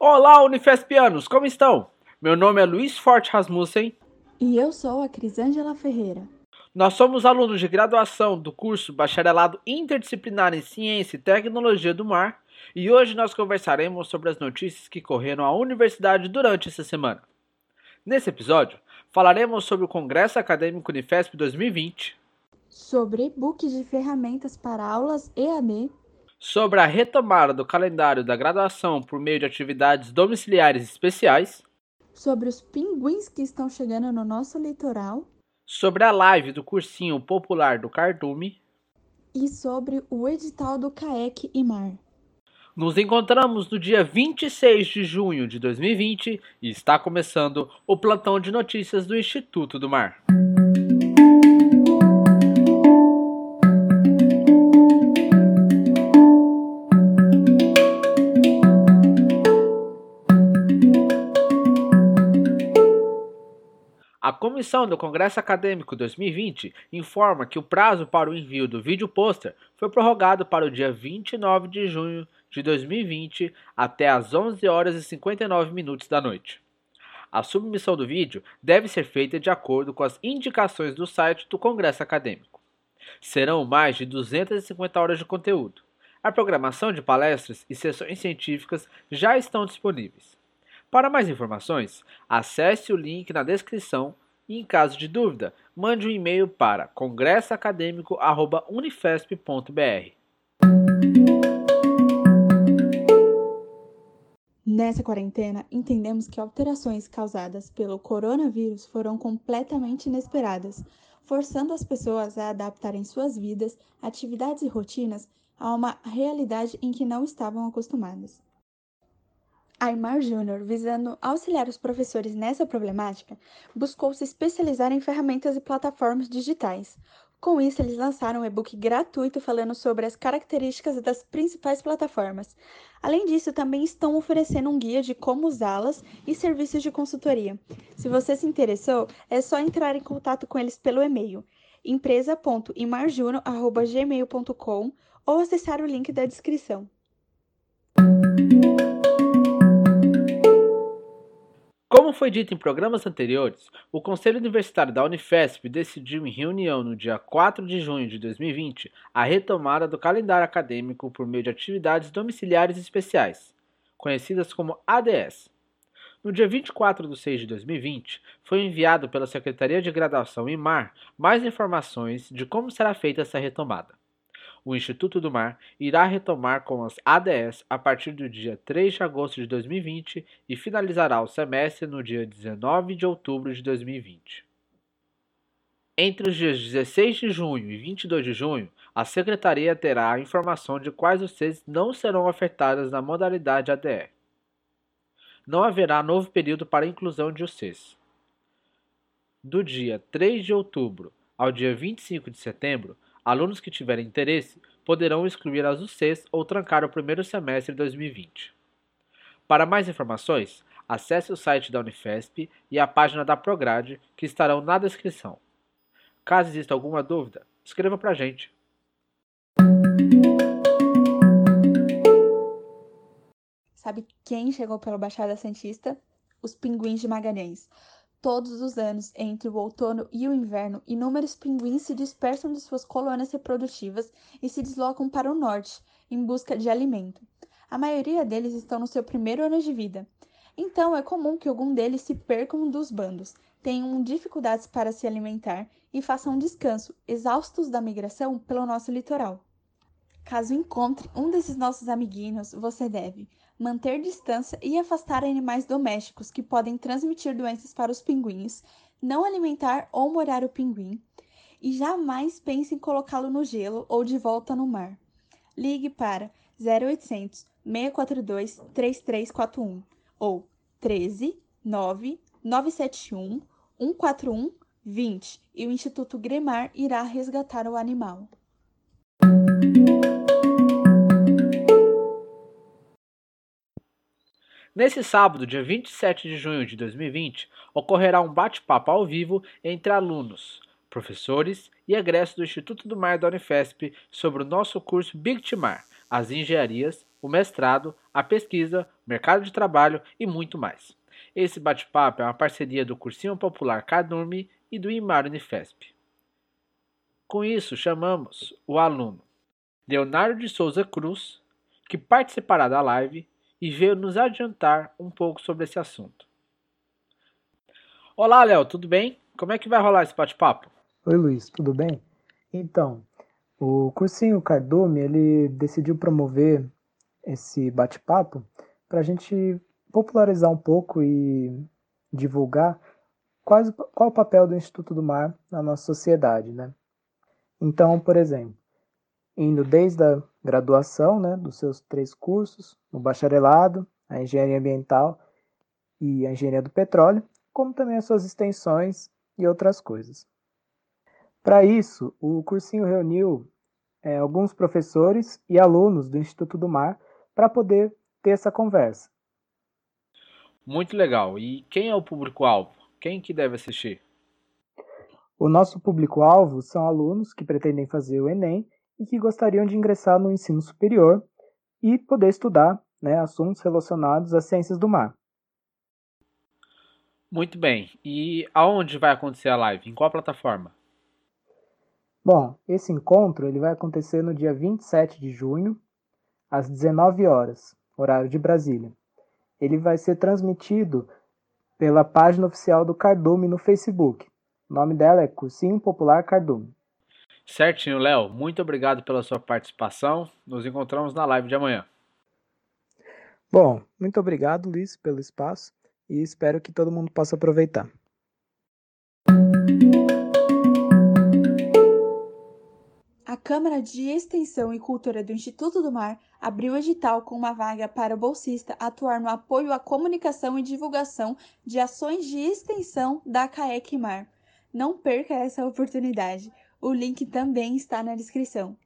Olá, Unifespianos, como estão? Meu nome é Luiz Forte Rasmussen. E eu sou a Crisângela Ferreira. Nós somos alunos de graduação do curso Bacharelado Interdisciplinar em Ciência e Tecnologia do Mar e hoje nós conversaremos sobre as notícias que correram à universidade durante essa semana. Nesse episódio, falaremos sobre o Congresso Acadêmico Unifesp 2020, sobre e-books de ferramentas para aulas EAD, sobre a retomada do calendário da graduação por meio de atividades domiciliares especiais, sobre os pinguins que estão chegando no nosso litoral, sobre a live do cursinho popular do Cardume e sobre o edital do CAEC e Mar. Nos encontramos no dia 26 de junho de 2020 e está começando o plantão de notícias do Instituto do Mar. Comissão do Congresso Acadêmico 2020 informa que o prazo para o envio do vídeo pôster foi prorrogado para o dia 29 de junho de 2020 até às 11 horas e 59 minutos da noite. A submissão do vídeo deve ser feita de acordo com as indicações do site do Congresso Acadêmico. Serão mais de 250 horas de conteúdo. A programação de palestras e sessões científicas já estão disponíveis. Para mais informações, acesse o link na descrição e, em caso de dúvida, mande um e-mail para congressoacadêmico.unifesp.br. Nessa quarentena, entendemos que alterações causadas pelo coronavírus foram completamente inesperadas, forçando as pessoas a adaptarem suas vidas, atividades e rotinas a uma realidade em que não estavam acostumadas. Aymar Júnior, visando auxiliar os professores nessa problemática, buscou se especializar em ferramentas e plataformas digitais. Com isso, eles lançaram um e-book gratuito falando sobre as características das principais plataformas. Além disso, também estão oferecendo um guia de como usá-las e serviços de consultoria. Se você se interessou, é só entrar em contato com eles pelo e-mail empresa.imarjuno.gmail.com ou acessar o link da descrição. Foi dito em programas anteriores, o Conselho Universitário da Unifesp decidiu em reunião no dia 4 de junho de 2020 a retomada do calendário acadêmico por meio de atividades domiciliares especiais, conhecidas como ADS. No dia 24 de 6 de 2020, foi enviado pela Secretaria de Graduação IMAR mais informações de como será feita essa retomada o Instituto do Mar irá retomar com as ADS a partir do dia 3 de agosto de 2020 e finalizará o semestre no dia 19 de outubro de 2020. Entre os dias 16 de junho e 22 de junho, a Secretaria terá a informação de quais UCs não serão afetadas na modalidade ADE. Não haverá novo período para inclusão de UCs. Do dia 3 de outubro ao dia 25 de setembro, Alunos que tiverem interesse poderão excluir as UCs ou trancar o primeiro semestre de 2020. Para mais informações, acesse o site da Unifesp e a página da Prograde, que estarão na descrição. Caso exista alguma dúvida, escreva para a gente. Sabe quem chegou pela Baixada Santista? Os pinguins de Magalhães. Todos os anos, entre o outono e o inverno, inúmeros pinguins se dispersam de suas colônias reprodutivas e se deslocam para o norte, em busca de alimento. A maioria deles estão no seu primeiro ano de vida. Então, é comum que algum deles se percam dos bandos, tenham dificuldades para se alimentar e façam descanso, exaustos da migração pelo nosso litoral. Caso encontre um desses nossos amiguinhos, você deve manter distância e afastar animais domésticos que podem transmitir doenças para os pinguins, não alimentar ou morar o pinguim, e jamais pense em colocá-lo no gelo ou de volta no mar. Ligue para 0800 642 3341 ou 13 9 971 141 20 e o Instituto Gremar irá resgatar o animal. Nesse sábado, dia 27 de junho de 2020, ocorrerá um bate-papo ao vivo entre alunos, professores e egressos do Instituto do Mar da Unifesp sobre o nosso curso Big Mar, as engenharias o mestrado, a pesquisa, o mercado de trabalho e muito mais. Esse bate-papo é uma parceria do Cursinho Popular Cadurme e do IMAR Unifesp. Com isso, chamamos o aluno Leonardo de Souza Cruz, que participará da live e veio nos adiantar um pouco sobre esse assunto. Olá, Léo, tudo bem? Como é que vai rolar esse bate-papo? Oi, Luiz, tudo bem? Então, o cursinho Cardume, ele decidiu promover esse bate-papo para a gente popularizar um pouco e divulgar quais, qual o papel do Instituto do Mar na nossa sociedade, né? Então, por exemplo, indo desde a graduação, né, dos seus três cursos, o bacharelado, a engenharia ambiental e a engenharia do petróleo, como também as suas extensões e outras coisas. Para isso, o cursinho reuniu é, alguns professores e alunos do Instituto do Mar para poder ter essa conversa. Muito legal. E quem é o público-alvo? Quem que deve assistir? O nosso público-alvo são alunos que pretendem fazer o Enem e que gostariam de ingressar no ensino superior e poder estudar né, assuntos relacionados às ciências do mar. Muito bem. E aonde vai acontecer a live? Em qual plataforma? Bom, esse encontro ele vai acontecer no dia 27 de junho, às 19 horas, horário de Brasília ele vai ser transmitido pela página oficial do Cardume no Facebook. O nome dela é Cursinho Popular Cardume. Certinho, Léo. Muito obrigado pela sua participação. Nos encontramos na live de amanhã. Bom, muito obrigado, Luiz, pelo espaço e espero que todo mundo possa aproveitar. A Câmara de Extensão e Cultura do Instituto do Mar abriu edital com uma vaga para o bolsista atuar no apoio à comunicação e divulgação de ações de extensão da CAEC Mar. Não perca essa oportunidade. O link também está na descrição.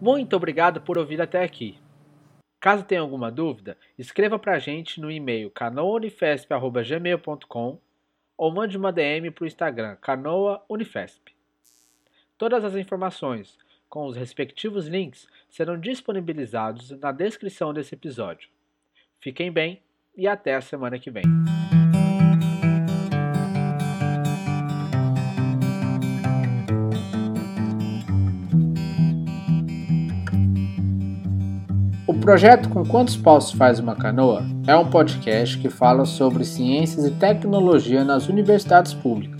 Muito obrigado por ouvir até aqui. Caso tenha alguma dúvida, escreva para a gente no e-mail canoaunifesp.gmail.com ou mande uma DM para o Instagram canoaunifesp. Todas as informações com os respectivos links serão disponibilizados na descrição desse episódio. Fiquem bem e até a semana que vem. O projeto Com Quantos Paus Faz Uma Canoa é um podcast que fala sobre ciências e tecnologia nas universidades públicas.